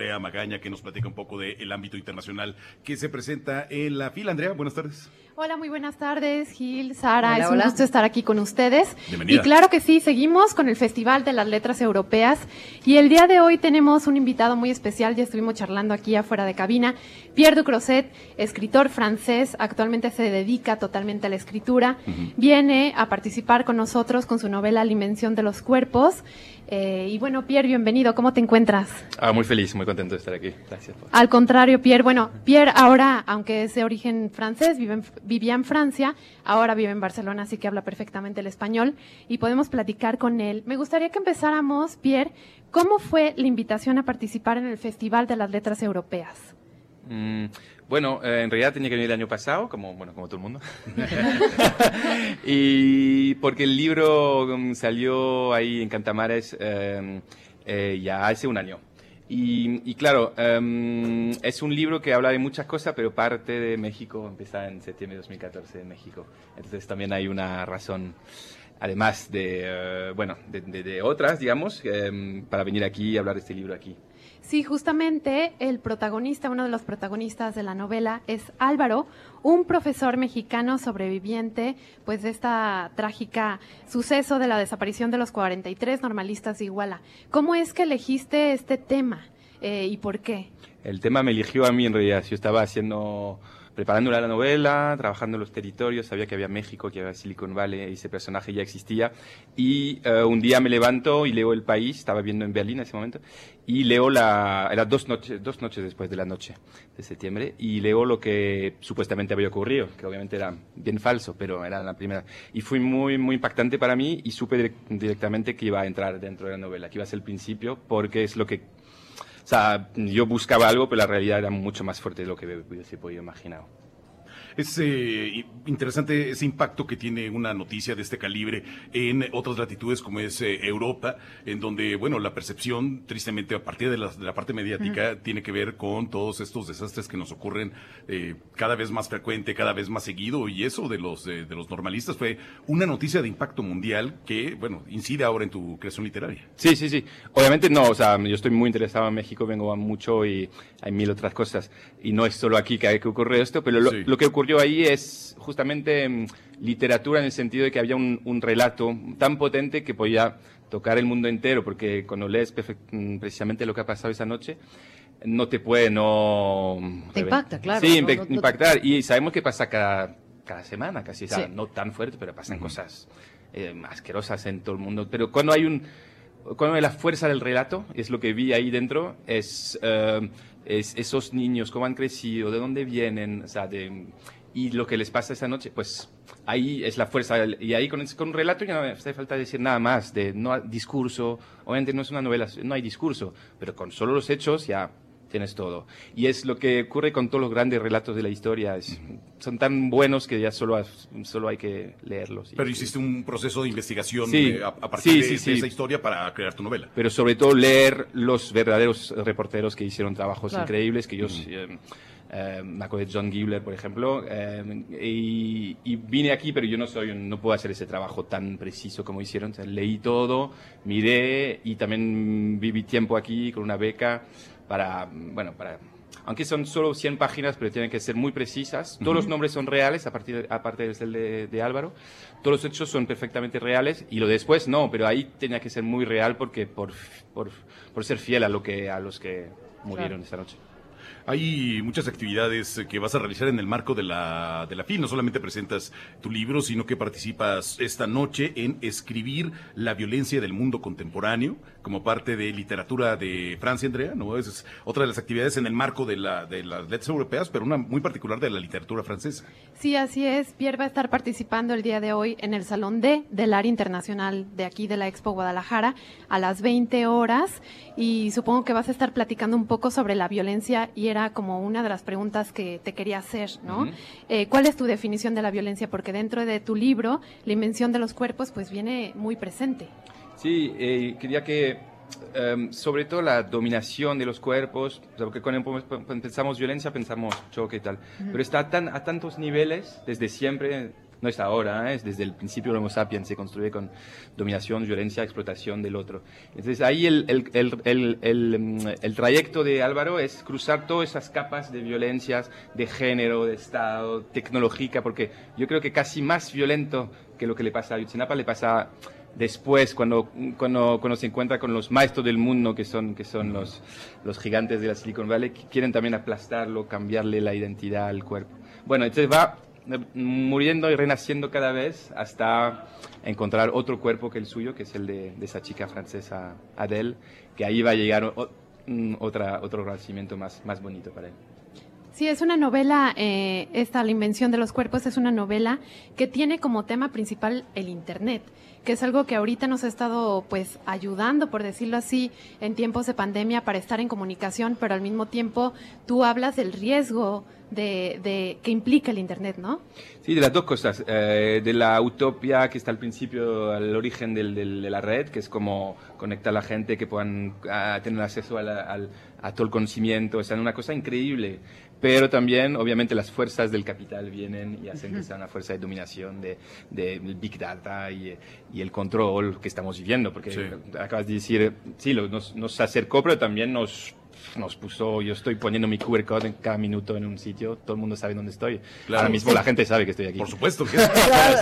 Andrea Magaña, que nos platica un poco del ámbito internacional que se presenta en la fila. Andrea, buenas tardes. Hola, muy buenas tardes, Gil, Sara. es un gusto estar aquí con ustedes. Bienvenida. Y claro que sí, seguimos con el Festival de las Letras Europeas. Y el día de hoy tenemos un invitado muy especial. Ya estuvimos charlando aquí afuera de cabina. Pierre Ducrosset, escritor francés, actualmente se dedica totalmente a la escritura. Viene a participar con nosotros con su novela La Invención de los Cuerpos. Eh, y bueno, Pierre, bienvenido. ¿Cómo te encuentras? Ah, muy feliz, muy contento de estar aquí. Gracias. Al contrario, Pierre. Bueno, Pierre ahora, aunque es de origen francés, vivía en Francia, ahora vive en Barcelona, así que habla perfectamente el español y podemos platicar con él. Me gustaría que empezáramos, Pierre, ¿cómo fue la invitación a participar en el Festival de las Letras Europeas? Mm, bueno, eh, en realidad tenía que venir el año pasado, como, bueno, como todo el mundo. y porque el libro mm, salió ahí en Cantamares em, eh, ya hace un año. Y, claro, em, es un libro que habla de muchas cosas, pero parte de México, empieza en septiembre de 2014 en México. Entonces también hay una razón, además de, eh, bueno, de, otras, digamos, em, para venir aquí y hablar de este libro aquí. Sí, justamente el protagonista, uno de los protagonistas de la novela es Álvaro, un profesor mexicano sobreviviente pues de esta trágica suceso de la desaparición de los 43 normalistas de Iguala. ¿Cómo es que elegiste este tema eh, y por qué? El tema me eligió a mí en realidad. Yo estaba haciendo preparando la novela, trabajando en los territorios, sabía que había México, que había Silicon Valley, ese personaje ya existía. Y eh, un día me levanto y leo El País, estaba viendo en Berlín en ese momento, y leo la, era dos noches, dos noches después de la noche de septiembre, y leo lo que supuestamente había ocurrido, que obviamente era bien falso, pero era la primera. Y fue muy, muy impactante para mí y supe directamente que iba a entrar dentro de la novela, que iba a ser el principio, porque es lo que sea, yo buscaba algo, pero la realidad era mucho más fuerte de lo que hubiese podido imaginar. Es eh, interesante ese impacto que tiene una noticia de este calibre en otras latitudes como es eh, Europa, en donde, bueno, la percepción, tristemente, a partir de la, parte mediática, tiene que ver con todos estos desastres que nos ocurren eh, cada vez más frecuente, cada vez más seguido, y eso de los, de los normalistas fue una noticia de impacto mundial que, bueno, incide ahora en tu creación literaria. Sí, sí, sí. Obviamente no, o sea, yo estoy muy interesado en México, vengo a mucho y hay mil otras cosas, y no es solo aquí que, hay que ocurre esto, pero lo, lo que ocurrió ahí es justamente mm, literatura en el sentido de que había un, relato tan potente que podía tocar el mundo entero, porque cuando lees mm, precisamente lo que ha pasado esa noche, no te puede no... Te impacta, claro. Sí, impactar. Y sabemos que pasa cada, cada semana, casi, no tan fuerte, pero pasan cosas eh, asquerosas en todo el mundo. Pero cuando hay un... Cuando la fuerza del relato, es lo que vi ahí dentro, es, eh, es esos niños, cómo han crecido, de dónde vienen, o sea, de y lo que les pasa esa noche, pues ahí es la fuerza. Y ahí con, con un relato ya no hace falta decir nada más, de no discurso. Obviamente no es una novela, no hay discurso, pero con solo los hechos ya tienes todo. Y es lo que ocurre con todos los grandes relatos de la historia. Son tan buenos que ya solo, solo hay que leerlos. Pero hiciste un proceso de investigación eh, a, partir de, esa historia para crear tu novela. Pero sobre todo leer los verdaderos reporteros que hicieron trabajos increíbles, que ellos eh, me acuerdo de John Gibler, por ejemplo, eh, y, vine aquí, pero yo no soy, no puedo hacer ese trabajo tan preciso como hicieron. leí todo, miré y también viví tiempo aquí con una beca para, bueno, para aunque son solo 100 páginas, pero tienen que ser muy precisas. Todos los nombres son reales, a partir aparte del de, de, Álvaro. Todos los hechos son perfectamente reales y lo después no, pero ahí tenía que ser muy real porque por, por, por ser fiel a, lo que, a los que murieron esa noche. Hay muchas actividades que vas a realizar en el marco de la, de la FIL. No solamente presentas tu libro, sino que participas esta noche en Escribir la violencia del mundo contemporáneo, como parte de literatura de Francia, Andrea. ¿no? Es otra de las actividades en el marco de, la, de las letras europeas, pero una muy particular de la literatura francesa. Sí, así es. Pierre va a estar participando el día de hoy en el Salón D del área internacional de aquí de la Expo Guadalajara a las 20 horas y supongo que vas a estar platicando un poco sobre la violencia y era como una de las preguntas que te quería hacer, ¿no? Eh, ¿Cuál es tu definición de la violencia? Porque dentro de tu libro, la invención de los cuerpos, pues viene muy presente. Sí, eh, quería que em, sobre todo la dominación de los cuerpos, porque cuando pensamos violencia pensamos choque y tal, pero está tan, a tantos niveles desde siempre no es ahora, ¿eh? es desde el principio del Homo sapiens, se construye con dominación, violencia, explotación del otro. Entonces ahí el, el, el, mm, el, trayecto de Álvaro es cruzar todas esas capas de violencias, de género, de Estado, tecnológica, porque yo creo que casi más violento que lo que le pasa a Ayotzinapa le pasa después, cuando, cuando, cuando, se encuentra con los maestros del mundo, que son, que son los, los gigantes de la Silicon Valley, que quieren también aplastarlo, cambiarle la identidad al cuerpo. Bueno, entonces va muriendo y renaciendo cada vez hasta encontrar otro cuerpo que el suyo, que es el de, esa chica francesa Adele, que ahí va a llegar otra, otro renacimiento más, más bonito para él. Sí, es una novela, eh, esta, La Invención de los Cuerpos, es una novela que tiene como tema principal el Internet que es algo que ahorita nos ha estado pues ayudando, por decirlo así, en tiempos de pandemia para estar en comunicación, pero al mismo tiempo tú hablas del riesgo de, de que implica el Internet, ¿no? Sí, de las dos cosas. Eh, de la utopía que está al principio, al origen del, de la red, que es como conectar a la gente, que puedan tener acceso a, todo el conocimiento. O sea, una cosa increíble pero también obviamente las fuerzas del capital vienen y hacen que sea una fuerza de dominación de, de Big Data y, y, el control que estamos viviendo, porque acabas de decir, sí, nos, nos acercó, pero también nos nos puso, yo estoy poniendo mi QR code en cada minuto en un sitio, todo el mundo sabe dónde estoy. Ahora mismo la gente sabe que estoy aquí. Por supuesto que es.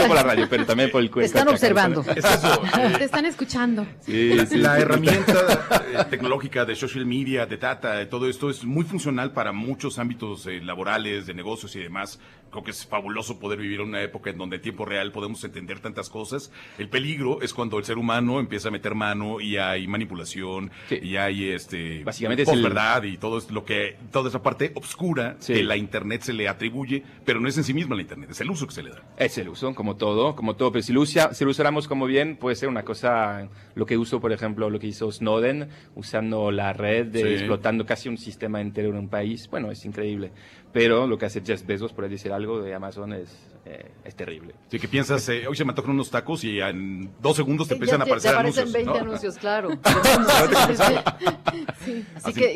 por la radio, pero también por el QR Están observando. Te están escuchando. la herramienta eh, tecnológica de social media, de data, de todo esto es muy funcional para muchos ámbitos eh, laborales, de negocios y demás. Creo que es fabuloso poder vivir en una época en donde en tiempo real podemos entender tantas cosas. El peligro es cuando el ser humano empieza a meter mano y hay manipulación y hay este básicamente es verdad y todo es lo que toda esa parte oscura que la internet se le atribuye, pero no es en sí misma la internet, es el uso que se le da. Es el uso, como todo, como todo, pero si lo, si lo usáramos como bien, puede ser una cosa, lo que uso, por ejemplo, lo que hizo Snowden, usando la red, explotando casi un sistema entero en un país, bueno, es increíble. Pero lo que hace Jeff Bezos, por decir algo, de Amazon es, eh, es terrible. Sí, que piensas, eh, hoy se me antojan unos tacos y en dos segundos te empiezan a aparecer te aparecen anuncios. 20 anuncios, claro. Así, que,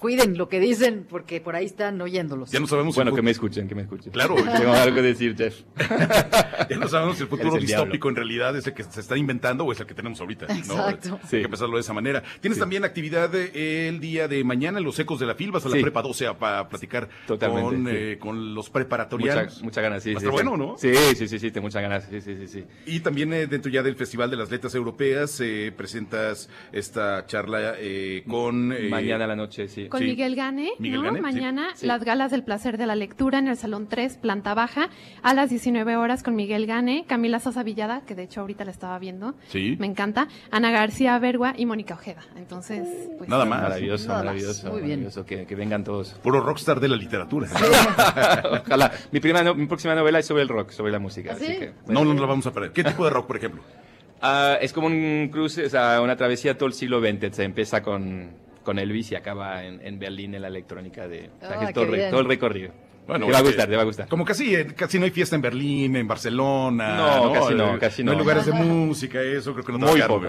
cuiden lo que dicen porque por ahí están oyéndolos. Ya no sabemos. Bueno, que me escuchen, que me escuchen. Claro. Tengo algo que decir, Jeff. ya no sabemos si el futuro distópico en realidad es el que se está inventando o es el que tenemos ahorita. Exacto. Sí. Hay que pensarlo de esa manera. Tienes también actividad eh, el día de mañana en los ecos de la FIL. Vas a la prepa 12 a, para platicar con, eh, con, los preparatorianos. Muchas ganas, sí. Va a bueno, ¿no? Sí, sí, sí, sí, tengo muchas ganas. Sí, sí, sí, Y también eh, dentro ya del Festival de las Letras Europeas presentas esta charla con... mañana a la noche, sí. Con Miguel Gane, ¿no? Mañana las galas del placer de la lectura en el Salón 3, planta baja, a las 19 horas con Miguel Gane, Camila Sosa Villada, que de hecho ahorita la estaba viendo. Sí. Me encanta. Ana García Bergua y Mónica Ojeda. Entonces, pues. Nada más. Maravilloso, maravilloso. Muy bien. que, que, vengan todos. Puro rockstar de la literatura. Ojalá. Mi, primera mi próxima novela es sobre el rock, sobre la música. Así que, no, no la vamos a perder. ¿Qué tipo de rock, por ejemplo? Uh, es como un cruce, o sea, una travesía todo el siglo XX. Se empieza con, con Elvis y acaba en, en Berlín en la electrónica de ah, todo, todo, el recorrido. Bueno, te va a gustar, te va a gustar. Como casi, eh, casi no hay fiesta en Berlín, en Barcelona. No, casi no, casi no. No hay lugares de música, eso creo que no te Muy poco.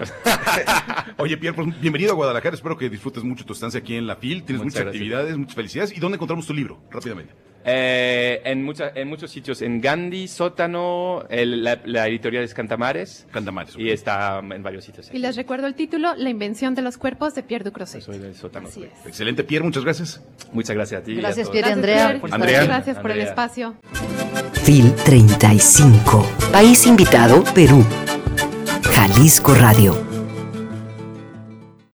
Oye, Pierre, pues, bienvenido a Guadalajara. Espero que disfrutes mucho tu estancia aquí en la FIL. Tienes muchas, actividades, muchas felicidades. ¿Y dónde encontramos tu libro? Rápidamente. Eh, en, mucha, en muchos sitios, en Gandhi, Sótano, la, editorial es Cantamares. Cantamares. Y está en varios sitios. Y les recuerdo el título, La invención de los cuerpos de Pierre Ducrosset. Soy del Sótano. Excelente, Pierre, muchas gracias. Muchas gracias a ti. Gracias, Pierre y Andrea. Andrea. Gracias por el espacio. FIL 35. País invitado, Perú. Jalisco Radio.